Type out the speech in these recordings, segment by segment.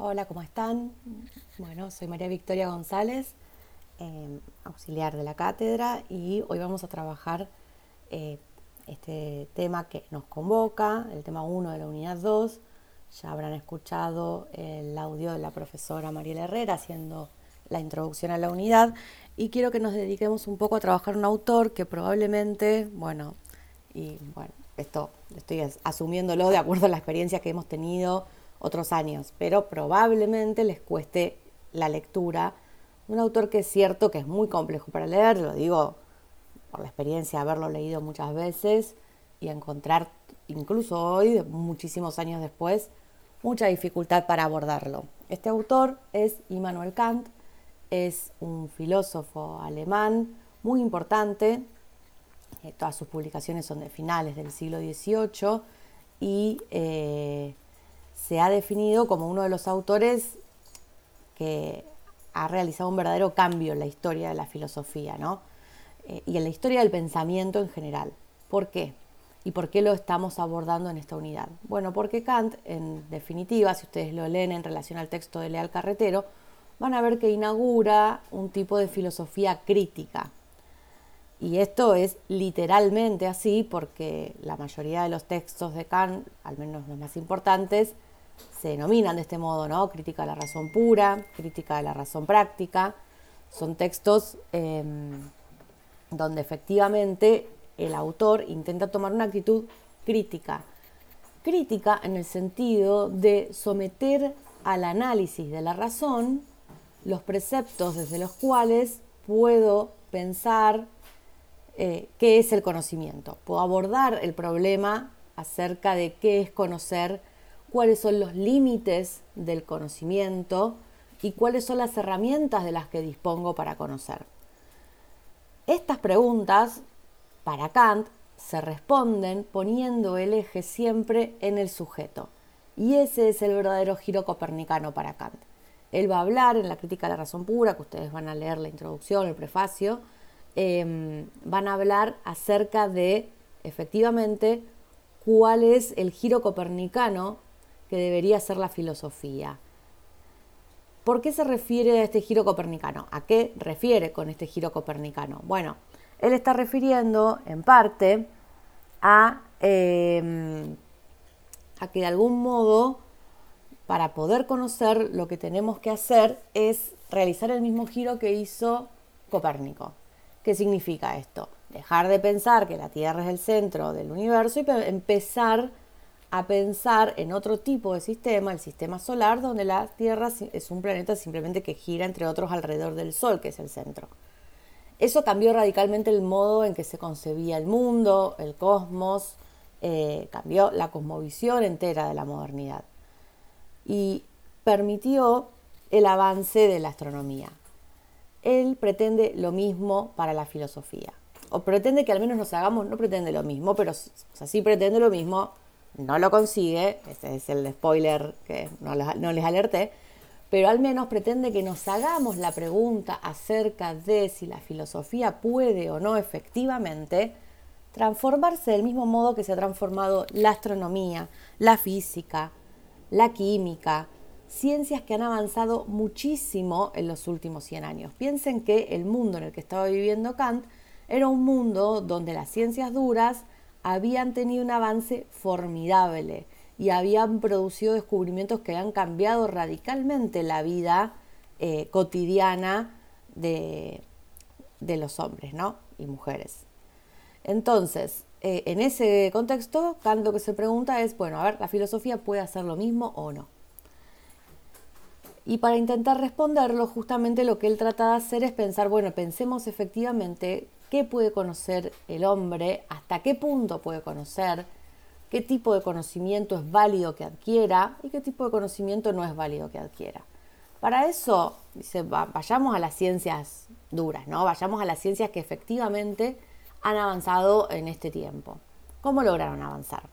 Hola, ¿cómo están? Bueno, soy María Victoria González, em, auxiliar de la cátedra, y hoy vamos a trabajar eh, este tema que nos convoca, el tema 1 de la unidad 2. Ya habrán escuchado el audio de la profesora Mariela Herrera haciendo la introducción a la unidad y quiero que nos dediquemos un poco a trabajar un autor que probablemente, bueno, y bueno, esto estoy asumiéndolo de acuerdo a la experiencia que hemos tenido otros años, pero probablemente les cueste la lectura. Un autor que es cierto que es muy complejo para leer, lo digo por la experiencia de haberlo leído muchas veces y encontrar, incluso hoy, muchísimos años después, mucha dificultad para abordarlo. Este autor es Immanuel Kant, es un filósofo alemán muy importante, eh, todas sus publicaciones son de finales del siglo XVIII y eh, se ha definido como uno de los autores que ha realizado un verdadero cambio en la historia de la filosofía, ¿no? Eh, y en la historia del pensamiento en general. ¿Por qué? ¿Y por qué lo estamos abordando en esta unidad? Bueno, porque Kant, en definitiva, si ustedes lo leen en relación al texto de Leal Carretero, van a ver que inaugura un tipo de filosofía crítica. Y esto es literalmente así porque la mayoría de los textos de Kant, al menos los más importantes, se denominan de este modo, ¿no? Crítica de la razón pura, crítica de la razón práctica. Son textos em, donde efectivamente el autor intenta tomar una actitud crítica. Crítica en el sentido de someter al análisis de la razón los preceptos desde los cuales puedo pensar eh, qué es el conocimiento. Puedo abordar el problema acerca de qué es conocer cuáles son los límites del conocimiento y cuáles son las herramientas de las que dispongo para conocer. Estas preguntas, para Kant, se responden poniendo el eje siempre en el sujeto. Y ese es el verdadero giro copernicano para Kant. Él va a hablar en la crítica de la razón pura, que ustedes van a leer la introducción, el prefacio, em, van a hablar acerca de, efectivamente, cuál es el giro copernicano que debería ser la filosofía. ¿Por qué se refiere a este giro copernicano? ¿A qué refiere con este giro copernicano? Bueno, él está refiriendo en parte a, em, a que de algún modo, para poder conocer, lo que tenemos que hacer es realizar el mismo giro que hizo Copérnico. ¿Qué significa esto? Dejar de pensar que la Tierra es el centro del universo y empezar a pensar en otro tipo de sistema, el sistema solar, donde la Tierra es un planeta simplemente que gira, entre otros, alrededor del Sol, que es el centro. Eso cambió radicalmente el modo en que se concebía el mundo, el cosmos, eh, cambió la cosmovisión entera de la modernidad y permitió el avance de la astronomía. Él pretende lo mismo para la filosofía, o pretende que al menos nos hagamos, no pretende lo mismo, pero sí pretende lo mismo no lo consigue, este es el spoiler que no les, alerté, pero al menos pretende que nos hagamos la pregunta acerca de si la filosofía puede o no efectivamente transformarse del mismo modo que se ha transformado la astronomía, la física, la química, ciencias que han avanzado muchísimo en los últimos 100 años. Piensen que el mundo en el que estaba viviendo Kant era un mundo donde las ciencias duras habían tenido un avance formidable y habían producido descubrimientos que han cambiado radicalmente la vida eh, cotidiana de, los hombres ¿no? y mujeres. Entonces, eh, en ese contexto, Kant lo que se pregunta es, bueno, a ver, ¿la filosofía puede hacer lo mismo o no? Y para intentar responderlo, justamente lo que él trata de hacer es pensar, bueno, pensemos efectivamente qué puede conocer el hombre, hasta qué punto puede conocer, qué tipo de conocimiento es válido que adquiera y qué tipo de conocimiento no es válido que adquiera. Para eso, vayamos a las ciencias duras, ¿no? Vayamos a las ciencias que efectivamente han avanzado en este tiempo. ¿Cómo lograron avanzar?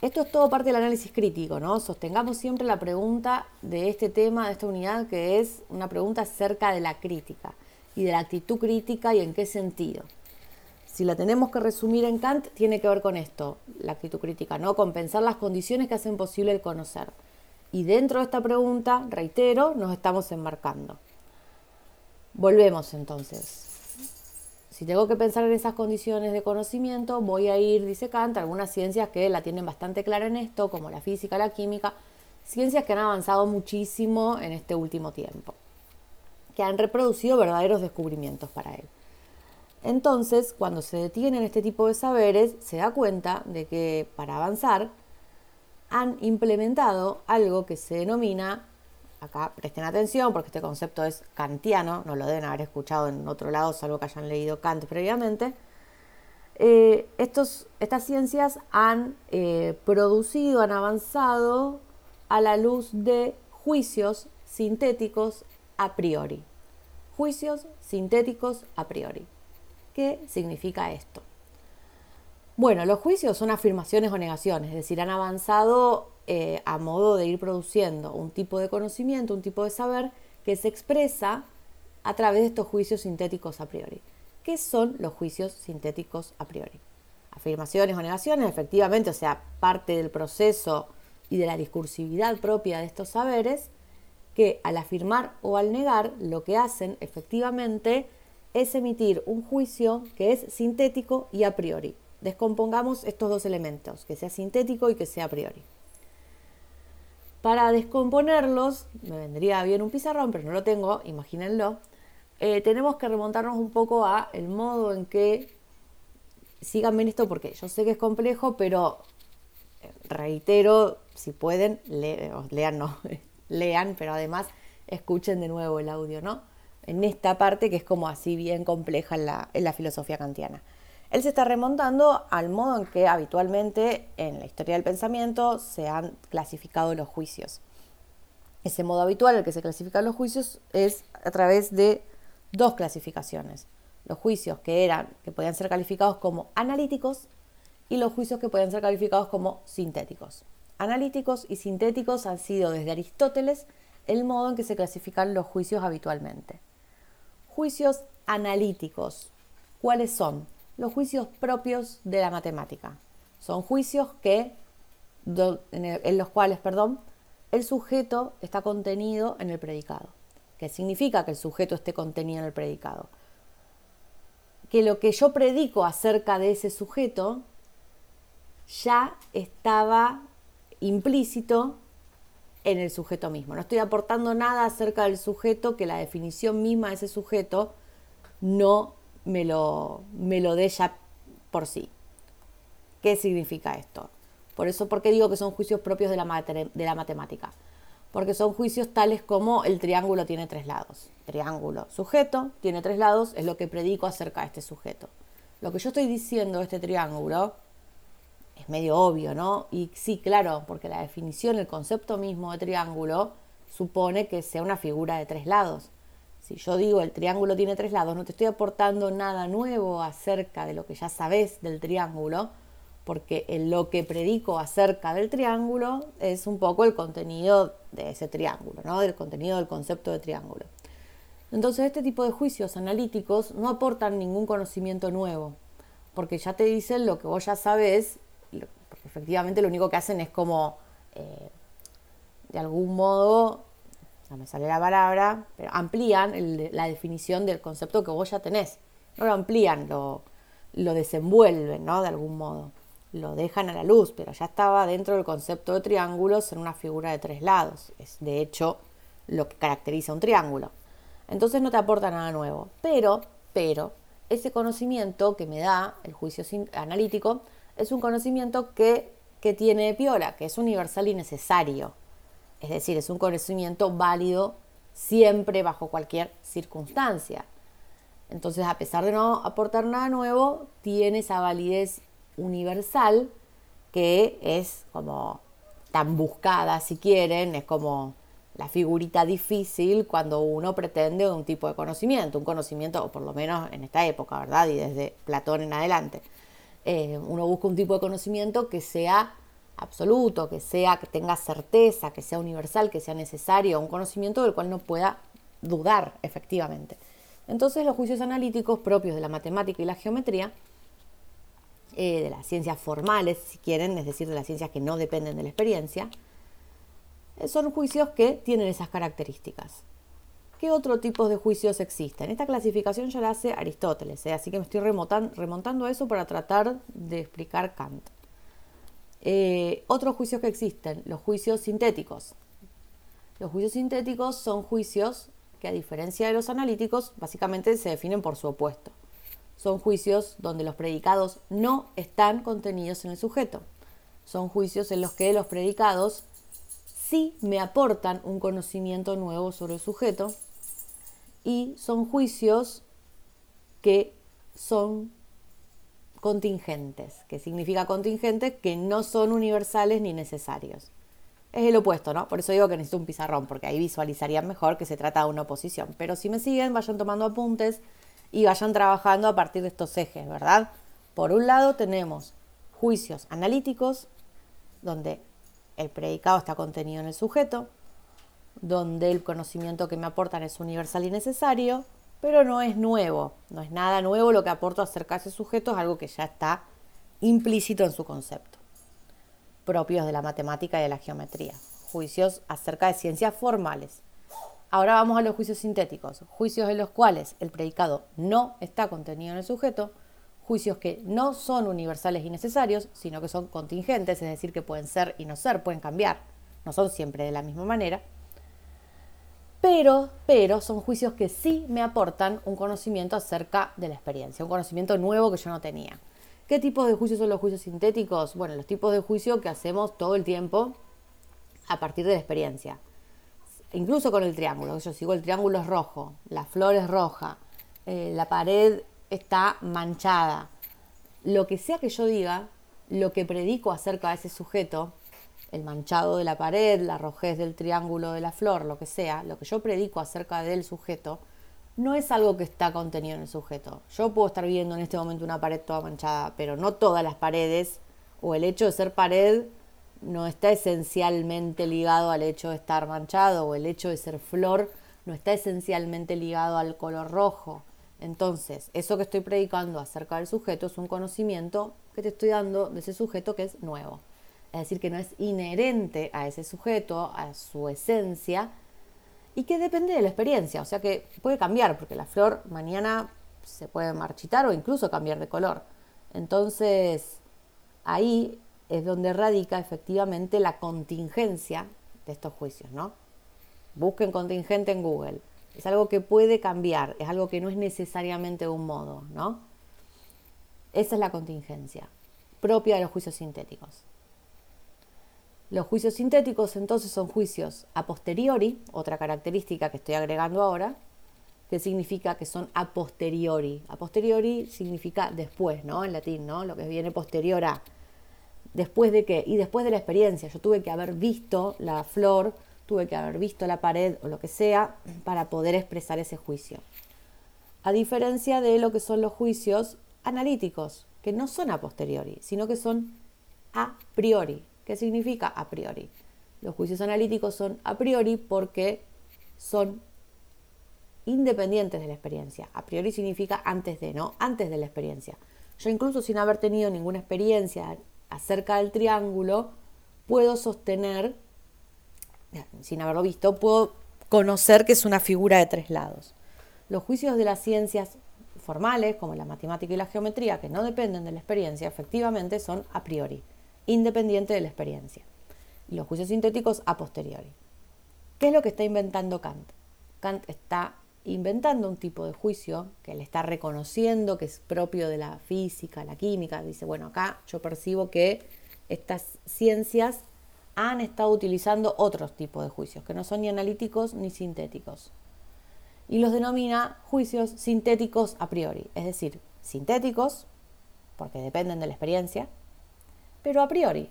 Esto es todo parte del análisis crítico, ¿no? Sostengamos siempre la pregunta de este tema, de esta unidad, que es una pregunta acerca de la crítica y de la actitud crítica y en qué sentido. Si la tenemos que resumir en Kant, tiene que ver con esto, la actitud crítica, ¿no? Con pensar las condiciones que hacen posible el conocer. Y dentro de esta pregunta, reitero, nos estamos enmarcando. Volvemos entonces. Si tengo que pensar en esas condiciones de conocimiento, voy a ir, dice Kant, algunas ciencias que la tienen bastante clara en esto, como la física, la química, ciencias que han avanzado muchísimo en este último tiempo, que han reproducido verdaderos descubrimientos para él. Entonces, cuando se detienen este tipo de saberes, se da cuenta de que para avanzar han implementado algo que se denomina, acá presten atención porque este concepto es kantiano, no lo deben haber escuchado en otro lado, salvo que hayan leído Kant previamente, eh, estos, estas ciencias han eh, producido, han avanzado a la luz de juicios sintéticos a priori. Juicios sintéticos a priori. ¿Qué significa esto? Bueno, los juicios son afirmaciones o negaciones, es decir, han avanzado eh, a modo de ir produciendo un tipo de conocimiento, un tipo de saber que se expresa a través de estos juicios sintéticos a priori. ¿Qué son los juicios sintéticos a priori? Afirmaciones o negaciones, efectivamente, o sea, parte del proceso y de la discursividad propia de estos saberes, que al afirmar o al negar lo que hacen efectivamente es emitir un juicio que es sintético y a priori. Descompongamos estos dos elementos, que sea sintético y que sea a priori. Para descomponerlos, me vendría bien un pizarrón, pero no lo tengo, imagínenlo, eh, tenemos que remontarnos un poco a el modo en que, síganme en esto porque yo sé que es complejo, pero eh, reitero, si pueden, lean, no, lean, pero además escuchen de nuevo el audio, ¿no? En esta parte que es como así bien compleja en la, en la filosofía kantiana. Él se está remontando al modo en que habitualmente en la historia del pensamiento se han clasificado los juicios. Ese modo habitual en el que se clasifican los juicios es a través de dos clasificaciones. Los juicios que eran, que podían ser calificados como analíticos y los juicios que pueden ser calificados como sintéticos. Analíticos y sintéticos han sido desde Aristóteles el modo en que se clasifican los juicios habitualmente. Juicios analíticos. ¿Cuáles son? Los juicios propios de la matemática. Son juicios que, en los cuales perdón, el sujeto está contenido en el predicado. ¿Qué significa que el sujeto esté contenido en el predicado? Que lo que yo predico acerca de ese sujeto ya estaba implícito en el sujeto mismo. No estoy aportando nada acerca del sujeto que la definición misma de ese sujeto no me lo, me lo dé ya por sí. ¿Qué significa esto? Por eso, ¿por qué digo que son juicios propios de la, de la matemática? Porque son juicios tales como el triángulo tiene tres lados. Triángulo sujeto tiene tres lados, es lo que predico acerca de este sujeto. Lo que yo estoy diciendo de este triángulo es medio obvio, ¿no? Y sí, claro, porque la definición, el concepto mismo de triángulo supone que sea una figura de tres lados. Si yo digo el triángulo tiene tres lados, no te estoy aportando nada nuevo acerca de lo que ya sabes del triángulo, porque lo que predico acerca del triángulo es un poco el contenido de ese triángulo, ¿no? Del contenido del concepto de triángulo. Entonces, este tipo de juicios analíticos no aportan ningún conocimiento nuevo, porque ya te dicen lo que vos ya porque efectivamente lo único que hacen es como, eh, de algún modo, no me sale la palabra, pero amplían la definición del concepto que vos ya tenés. No lo amplían, lo, lo desenvuelven, ¿no? De algún modo. Lo dejan a la luz, pero ya estaba dentro del concepto de triángulos en una figura de tres lados. Es de hecho lo que caracteriza un triángulo. Entonces no te aporta nada nuevo. Pero, pero, ese conocimiento que me da el juicio analítico es un conocimiento que, que tiene piola, que es universal y necesario. Es decir, es un conocimiento válido siempre bajo cualquier circunstancia. Entonces, a pesar de no aportar nada nuevo, tiene esa validez universal que es como tan buscada, si quieren, es como la figurita difícil cuando uno pretende un tipo de conocimiento, un conocimiento, o por lo menos en esta época, ¿verdad? Y desde Platón en adelante. Eh, uno busca un tipo de conocimiento que sea absoluto, que sea, que tenga certeza, que sea universal, que sea necesario, un conocimiento del cual no pueda dudar efectivamente. Entonces los juicios analíticos propios de la matemática y la geometría, eh, de las ciencias formales, si quieren, es decir, de las ciencias que no dependen de la experiencia, eh, son juicios que tienen esas características. ¿Qué otro tipo de juicios existen? Esta clasificación ya la hace Aristóteles, ¿eh? así que me estoy remontando a eso para tratar de explicar Kant. Eh, otros juicios que existen, los juicios sintéticos. Los juicios sintéticos son juicios que a diferencia de los analíticos, básicamente se definen por su opuesto. Son juicios donde los predicados no están contenidos en el sujeto. Son juicios en los que los predicados sí me aportan un conocimiento nuevo sobre el sujeto y son juicios que son contingentes, que significa contingentes que no son universales ni necesarios. Es el opuesto, ¿no? Por eso digo que necesito un pizarrón, porque ahí visualizarían mejor que se trata de una oposición. Pero si me siguen, vayan tomando apuntes y vayan trabajando a partir de estos ejes, ¿verdad? Por un lado tenemos juicios analíticos, donde el predicado está contenido en el sujeto, donde el conocimiento que me aportan es universal y necesario, pero no es nuevo, no es nada nuevo lo que aporto acerca de ese sujeto, es algo que ya está implícito en su concepto, propios de la matemática y de la geometría, juicios acerca de ciencias formales. Ahora vamos a los juicios sintéticos, juicios en los cuales el predicado no está contenido en el sujeto, juicios que no son universales y necesarios, sino que son contingentes, es decir, que pueden ser y no ser, pueden cambiar, no son siempre de la misma manera pero, pero son juicios que sí me aportan un conocimiento acerca de la experiencia, un conocimiento nuevo que yo no tenía. ¿Qué tipos de juicios son los juicios sintéticos? Bueno, los tipos de juicio que hacemos todo el tiempo a partir de la experiencia. Incluso con el triángulo, yo sigo el triángulo es rojo, la flor es roja, eh, la pared está manchada. Lo que sea que yo diga, lo que predico acerca de ese sujeto, el manchado de la pared, la rojez del triángulo de la flor, lo que sea, lo que yo predico acerca del sujeto, no es algo que está contenido en el sujeto. Yo puedo estar viendo en este momento una pared toda manchada, pero no todas las paredes, o el hecho de ser pared no está esencialmente ligado al hecho de estar manchado, o el hecho de ser flor no está esencialmente ligado al color rojo. Entonces, eso que estoy predicando acerca del sujeto es un conocimiento que te estoy dando de ese sujeto que es nuevo es decir, que no es inherente a ese sujeto, a su esencia, y que depende de la experiencia, o sea que puede cambiar, porque la flor mañana se puede marchitar o incluso cambiar de color. Entonces, ahí es donde radica efectivamente la contingencia de estos juicios, ¿no? Busquen contingente en Google. Es algo que puede cambiar, es algo que no es necesariamente un modo, ¿no? Esa es la contingencia propia de los juicios sintéticos. Los juicios sintéticos entonces son juicios a posteriori, otra característica que estoy agregando ahora, que significa que son a posteriori. A posteriori significa después, ¿no? En latín, ¿no? Lo que viene posterior a. Después de qué? Y después de la experiencia. Yo tuve que haber visto la flor, tuve que haber visto la pared o lo que sea para poder expresar ese juicio. A diferencia de lo que son los juicios analíticos, que no son a posteriori, sino que son a priori. ¿Qué significa a priori? Los juicios analíticos son a priori porque son independientes de la experiencia. A priori significa antes de, ¿no? Antes de la experiencia. Yo incluso sin haber tenido ninguna experiencia acerca del triángulo, puedo sostener, sin haberlo visto, puedo conocer que es una figura de tres lados. Los juicios de las ciencias formales, como la matemática y la geometría, que no dependen de la experiencia, efectivamente son a priori independiente de la experiencia. Los juicios sintéticos a posteriori. ¿Qué es lo que está inventando Kant? Kant está inventando un tipo de juicio que él está reconociendo que es propio de la física, la química. Dice, bueno, acá yo percibo que estas ciencias han estado utilizando otros tipos de juicios, que no son ni analíticos ni sintéticos. Y los denomina juicios sintéticos a priori, es decir, sintéticos, porque dependen de la experiencia, pero a priori.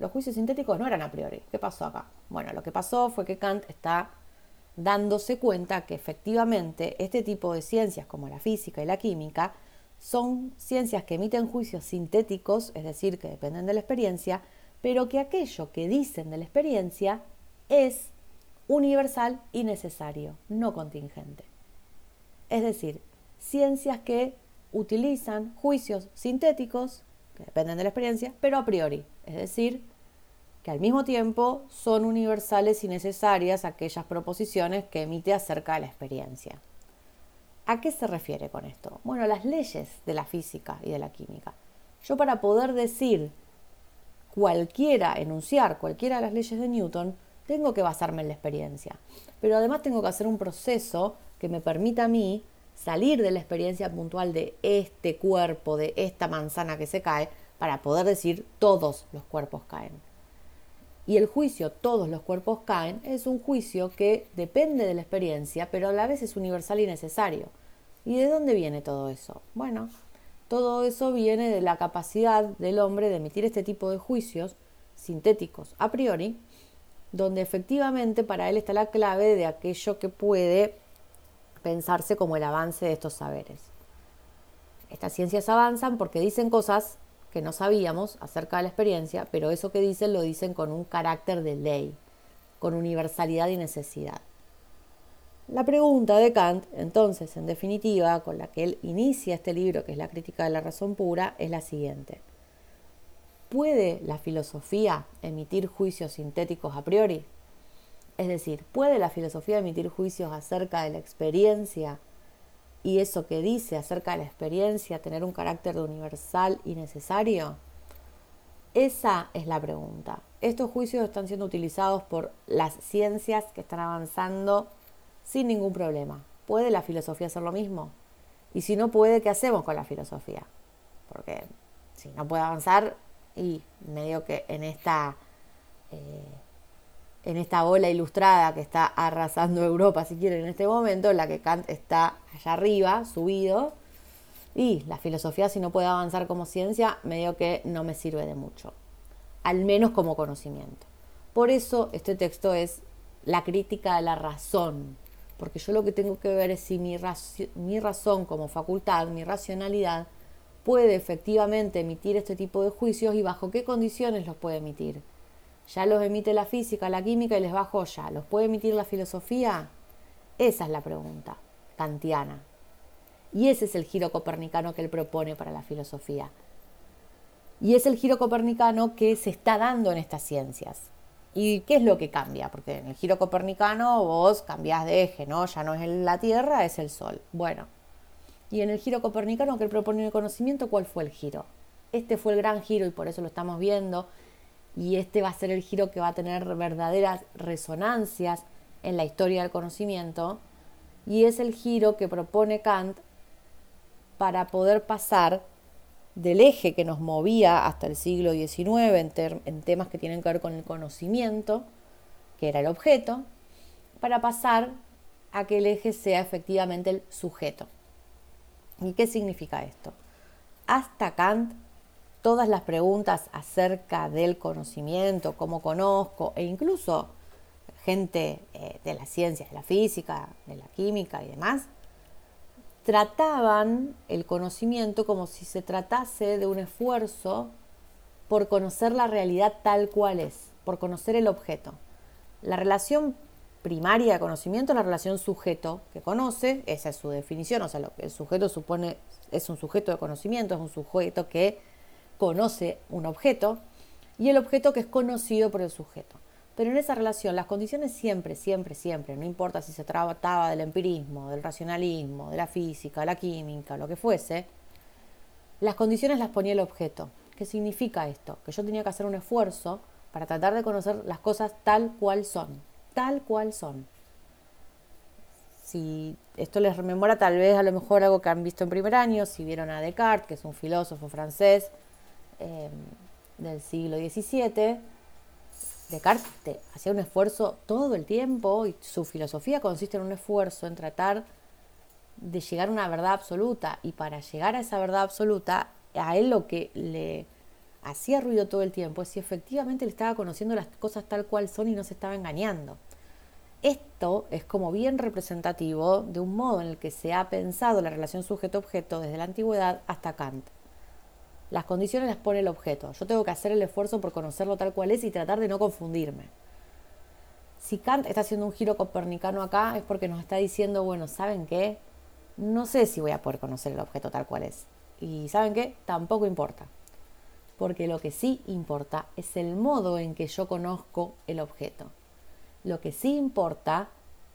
Los juicios sintéticos no eran a priori. ¿Qué pasó acá? Bueno, lo que pasó fue que Kant está dándose cuenta que efectivamente este tipo de ciencias como la física y la química son ciencias que emiten juicios sintéticos, es decir, que dependen de la experiencia, pero que aquello que dicen de la experiencia es universal y necesario, no contingente. Es decir, ciencias que utilizan juicios sintéticos dependen de la experiencia, pero a priori, es decir, que al mismo tiempo son universales y necesarias aquellas proposiciones que emite acerca de la experiencia. ¿A qué se refiere con esto? Bueno, las leyes de la física y de la química. Yo para poder decir cualquiera, enunciar cualquiera de las leyes de Newton, tengo que basarme en la experiencia. Pero además tengo que hacer un proceso que me permita a mí salir de la experiencia puntual de este cuerpo, de esta manzana que se cae, para poder decir todos los cuerpos caen. Y el juicio todos los cuerpos caen es un juicio que depende de la experiencia, pero a la vez es universal y necesario. ¿Y de dónde viene todo eso? Bueno, todo eso viene de la capacidad del hombre de emitir este tipo de juicios sintéticos a priori, donde efectivamente para él está la clave de aquello que puede pensarse como el avance de estos saberes. Estas ciencias avanzan porque dicen cosas que no sabíamos acerca de la experiencia, pero eso que dicen lo dicen con un carácter de ley, con universalidad y necesidad. La pregunta de Kant, entonces, en definitiva, con la que él inicia este libro, que es la crítica de la razón pura, es la siguiente. ¿Puede la filosofía emitir juicios sintéticos a priori? Es decir, ¿puede la filosofía emitir juicios acerca de la experiencia y eso que dice acerca de la experiencia tener un carácter universal y necesario? Esa es la pregunta. Estos juicios están siendo utilizados por las ciencias que están avanzando sin ningún problema. ¿Puede la filosofía hacer lo mismo? Y si no puede, ¿qué hacemos con la filosofía? Porque si no puede avanzar, y medio que en esta, eh, en esta ola ilustrada que está arrasando Europa, si quieren, en este momento, la que Kant está allá arriba, subido, y la filosofía, si no puede avanzar como ciencia, medio que no me sirve de mucho, al menos como conocimiento. Por eso este texto es la crítica de la razón, porque yo lo que tengo que ver es si mi, mi razón como facultad, mi racionalidad, puede efectivamente emitir este tipo de juicios y bajo qué condiciones los puede emitir. Ya los emite la física, la química y les bajo ya. ¿Los puede emitir la filosofía? Esa es la pregunta kantiana. Y ese es el giro copernicano que él propone para la filosofía. Y es el giro copernicano que se está dando en estas ciencias. ¿Y qué es lo que cambia? Porque en el giro copernicano vos cambiás de eje, ¿no? Ya no es la Tierra, es el Sol. Bueno, y en el giro copernicano que él propone el conocimiento, ¿cuál fue el giro? Este fue el gran giro y por eso lo estamos viendo. Y este va a ser el giro que va a tener verdaderas resonancias en la historia del conocimiento. Y es el giro que propone Kant para poder pasar del eje que nos movía hasta el siglo XIX en, temas que tienen que ver con el conocimiento, que era el objeto, para pasar a que el eje sea efectivamente el sujeto. ¿Y qué significa esto? Hasta Kant, todas las preguntas acerca del conocimiento, cómo conozco, e incluso gente eh, de la ciencia, de la física, de la química y demás, trataban el conocimiento como si se tratase de un esfuerzo por conocer la realidad tal cual es, por conocer el objeto. La relación primaria de conocimiento la relación sujeto que conoce, esa es su definición, o sea, que el sujeto supone es un sujeto de conocimiento, es un sujeto que conoce un objeto y el objeto que es conocido por el sujeto. Pero en esa relación las condiciones siempre, siempre, siempre, no importa si se trataba del empirismo, del racionalismo, de la física, la química, lo que fuese, las condiciones las ponía el objeto. ¿Qué significa esto? Que yo tenía que hacer un esfuerzo para tratar de conocer las cosas tal cual son, tal cual son. Si esto les rememora tal vez a lo mejor algo que han visto en primer año, si vieron a Descartes, que es un filósofo francés em, del siglo XVII, Descartes hacía un esfuerzo todo el tiempo y su filosofía consiste en un esfuerzo en tratar de llegar a una verdad absoluta y para llegar a esa verdad absoluta, a él lo que le hacía ruido todo el tiempo es si efectivamente le estaba conociendo las cosas tal cual son y no se estaba engañando. Esto es como bien representativo de un modo en el que se ha pensado la relación sujeto-objeto desde la antigüedad hasta Kant. Las condiciones las pone el objeto. Yo tengo que hacer el esfuerzo por conocerlo tal cual es y tratar de no confundirme. Si Kant está haciendo un giro copernicano acá es porque nos está diciendo, bueno, ¿saben qué? No sé si voy a poder conocer el objeto tal cual es. Y ¿saben qué? Tampoco importa porque lo que sí importa es el modo en que yo conozco el objeto. Lo que sí importa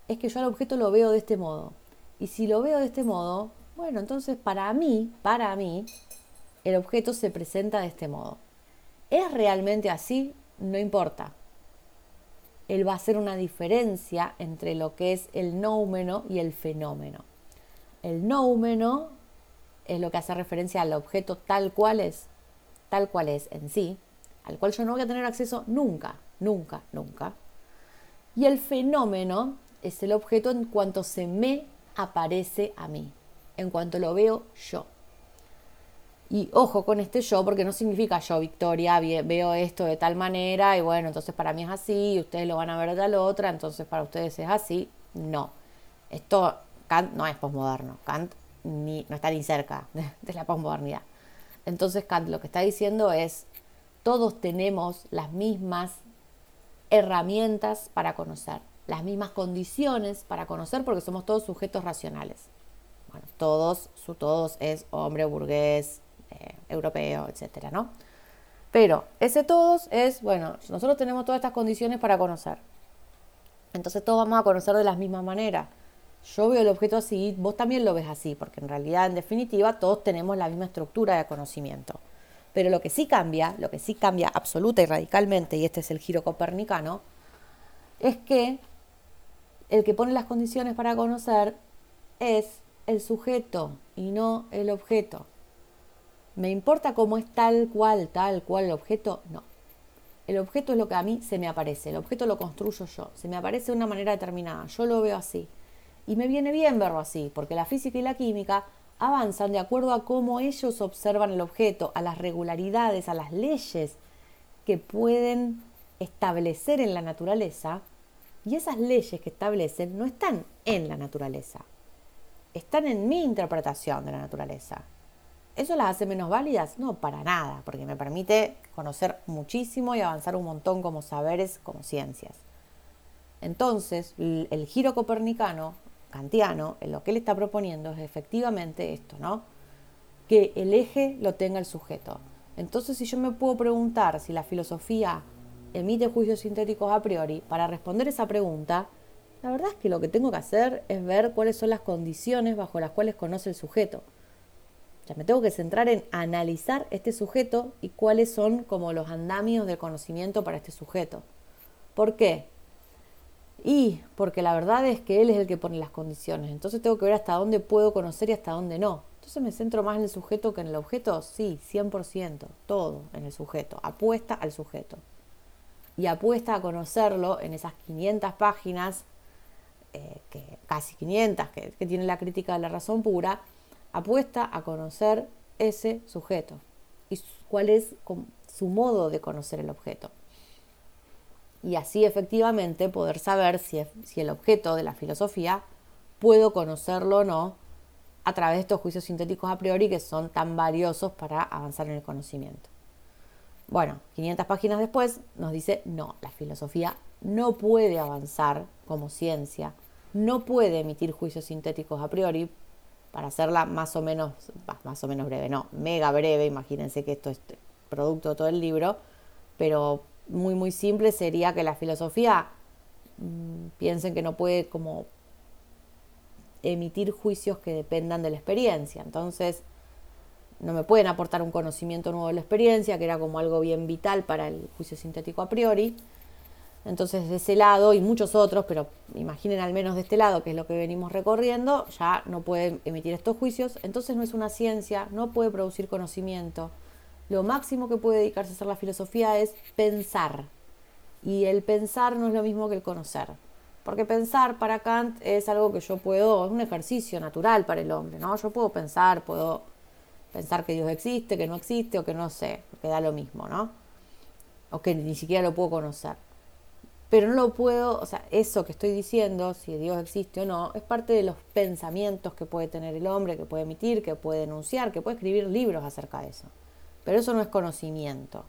es que yo al objeto lo veo de este modo. Y si lo veo de este modo, bueno, entonces para mí, para mí, el objeto se presenta de este modo. ¿Es realmente así? No importa. Él va a hacer una diferencia entre lo que es el noumeno y el fenómeno. El noumeno es lo que hace referencia al objeto tal cual es, tal cual es en sí, al cual yo no voy a tener acceso nunca, nunca, nunca. Y el fenómeno es el objeto en cuanto se me aparece a mí, en cuanto lo veo yo. Y ojo con este yo, porque no significa yo, Victoria, veo esto de tal manera y bueno, entonces para mí es así y ustedes lo van a ver de tal otra, entonces para ustedes es así. No, esto Kant no es posmoderno, Kant ni, no está ni cerca de, de la posmodernidad. Entonces Kant lo que está diciendo es, todos tenemos las mismas herramientas para conocer, las mismas condiciones para conocer porque somos todos sujetos racionales. Bueno, todos, su todos es hombre, burgués, eh, europeo, etcétera, ¿no? Pero ese todos es, bueno, nosotros tenemos todas estas condiciones para conocer. Entonces todos vamos a conocer de la misma manera. Yo veo el objeto así, vos también lo ves así, porque en realidad, en definitiva, todos tenemos la misma estructura de conocimiento. Pero lo que sí cambia, lo que sí cambia absoluta y radicalmente, y este es el giro copernicano, es que el que pone las condiciones para conocer es el sujeto y no el objeto. ¿Me importa cómo es tal cual, tal cual el objeto? No. El objeto es lo que a mí se me aparece, el objeto lo construyo yo, se me aparece de una manera determinada, yo lo veo así. Y me viene bien verlo así, porque la física y la química avanzan de acuerdo a cómo ellos observan el objeto, a las regularidades, a las leyes que pueden establecer en la naturaleza. Y esas leyes que establecen no están en la naturaleza, están en mi interpretación de la naturaleza. ¿Eso las hace menos válidas? No, para nada, porque me permite conocer muchísimo y avanzar un montón como saberes, como ciencias. Entonces, el giro copernicano, kantiano, lo que él está proponiendo es efectivamente esto, ¿no? Que el eje lo tenga el sujeto. Entonces, si yo me puedo preguntar si la filosofía emite juicios sintéticos a priori, para responder esa pregunta, la verdad es que lo que tengo que hacer es ver cuáles son las condiciones bajo las cuales conoce el sujeto me tengo que centrar en analizar este sujeto y cuáles son como los andamios del conocimiento para este sujeto. ¿Por qué? Y porque la verdad es que él es el que pone las condiciones. Entonces tengo que ver hasta dónde puedo conocer y hasta dónde no. Entonces me centro más en el sujeto que en el objeto. Sí, 100%, todo en el sujeto. Apuesta al sujeto. Y apuesta a conocerlo en esas 500 páginas, eh, que, casi 500, que, que tiene la crítica de la razón pura, apuesta a conocer ese sujeto y cuál es su modo de conocer el objeto. Y así efectivamente poder saber si, si el objeto de la filosofía puedo conocerlo o no a través de estos juicios sintéticos a priori que son tan valiosos para avanzar en el conocimiento. Bueno, 500 páginas después nos dice, no, la filosofía no puede avanzar como ciencia, no puede emitir juicios sintéticos a priori para hacerla más o menos, más o menos breve, no, mega breve, imagínense que esto es producto de todo el libro, pero muy muy simple sería que la filosofía mm, piensen que no puede como emitir juicios que dependan de la experiencia. Entonces, no me pueden aportar un conocimiento nuevo de la experiencia, que era como algo bien vital para el juicio sintético a priori, entonces, de ese lado y muchos otros, pero imaginen al menos de este lado, que es lo que venimos recorriendo, ya no pueden emitir estos juicios. Entonces no es una ciencia, no puede producir conocimiento. Lo máximo que puede dedicarse a hacer la filosofía es pensar. Y el pensar no es lo mismo que el conocer. Porque pensar para Kant es algo que yo puedo, es un ejercicio natural para el hombre, ¿no? Yo puedo pensar, puedo pensar que Dios existe, que no existe o que no sé, que da lo mismo, ¿no? O que ni siquiera lo puedo conocer pero no lo puedo, o sea, eso que estoy diciendo, si Dios existe o no, es parte de los pensamientos que puede tener el hombre, que puede emitir, que puede denunciar, que puede escribir libros acerca de eso. Pero eso no es conocimiento.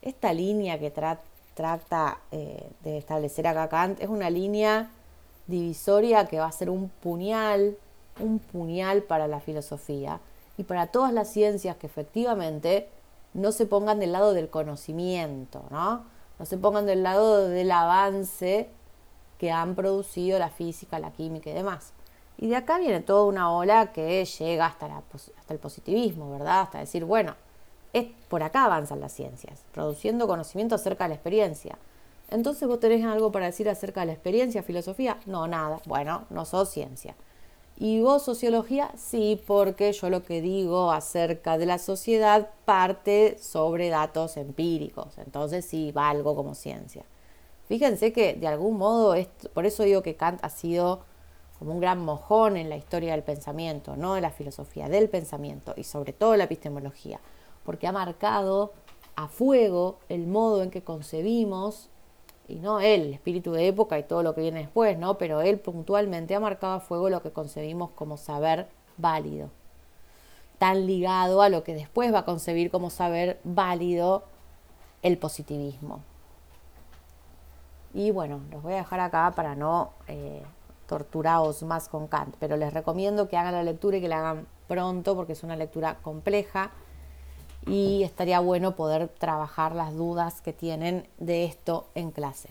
Esta línea que trata eh, de establecer acá Kant es una línea divisoria que va a ser un puñal, un puñal para la filosofía y para todas las ciencias que efectivamente no se pongan del lado del conocimiento, ¿no? No se pongan del lado del avance que han producido la física, la química y demás. Y de acá viene toda una ola que llega hasta, hasta el positivismo, ¿verdad? Hasta decir, bueno, es, por acá avanzan las ciencias, produciendo conocimiento acerca de la experiencia. Entonces vos tenés algo para decir acerca de la experiencia, filosofía. No, nada. Bueno, no sos ciencia. ¿Y vos sociología? Sí, porque yo lo que digo acerca de la sociedad parte sobre datos empíricos. Entonces sí, valgo como ciencia. Fíjense que de algún modo, por eso digo que Kant ha sido como un gran mojón en la historia del pensamiento, no de la filosofía, del pensamiento y sobre todo la epistemología, porque ha marcado a fuego el modo en que concebimos y no él, el espíritu de época y todo lo que viene después, ¿no? Pero él puntualmente ha marcado a fuego lo que concebimos como saber válido, tan ligado a lo que después va a concebir como saber válido el positivismo. Y bueno, los voy a dejar acá para no eh, torturaros más con Kant, pero les recomiendo que hagan la lectura y que la hagan pronto porque es una lectura compleja y estaría bueno poder trabajar las dudas que tienen de esto en clase.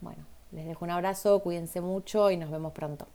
Bueno, les dejo un abrazo, cuídense mucho y nos vemos pronto.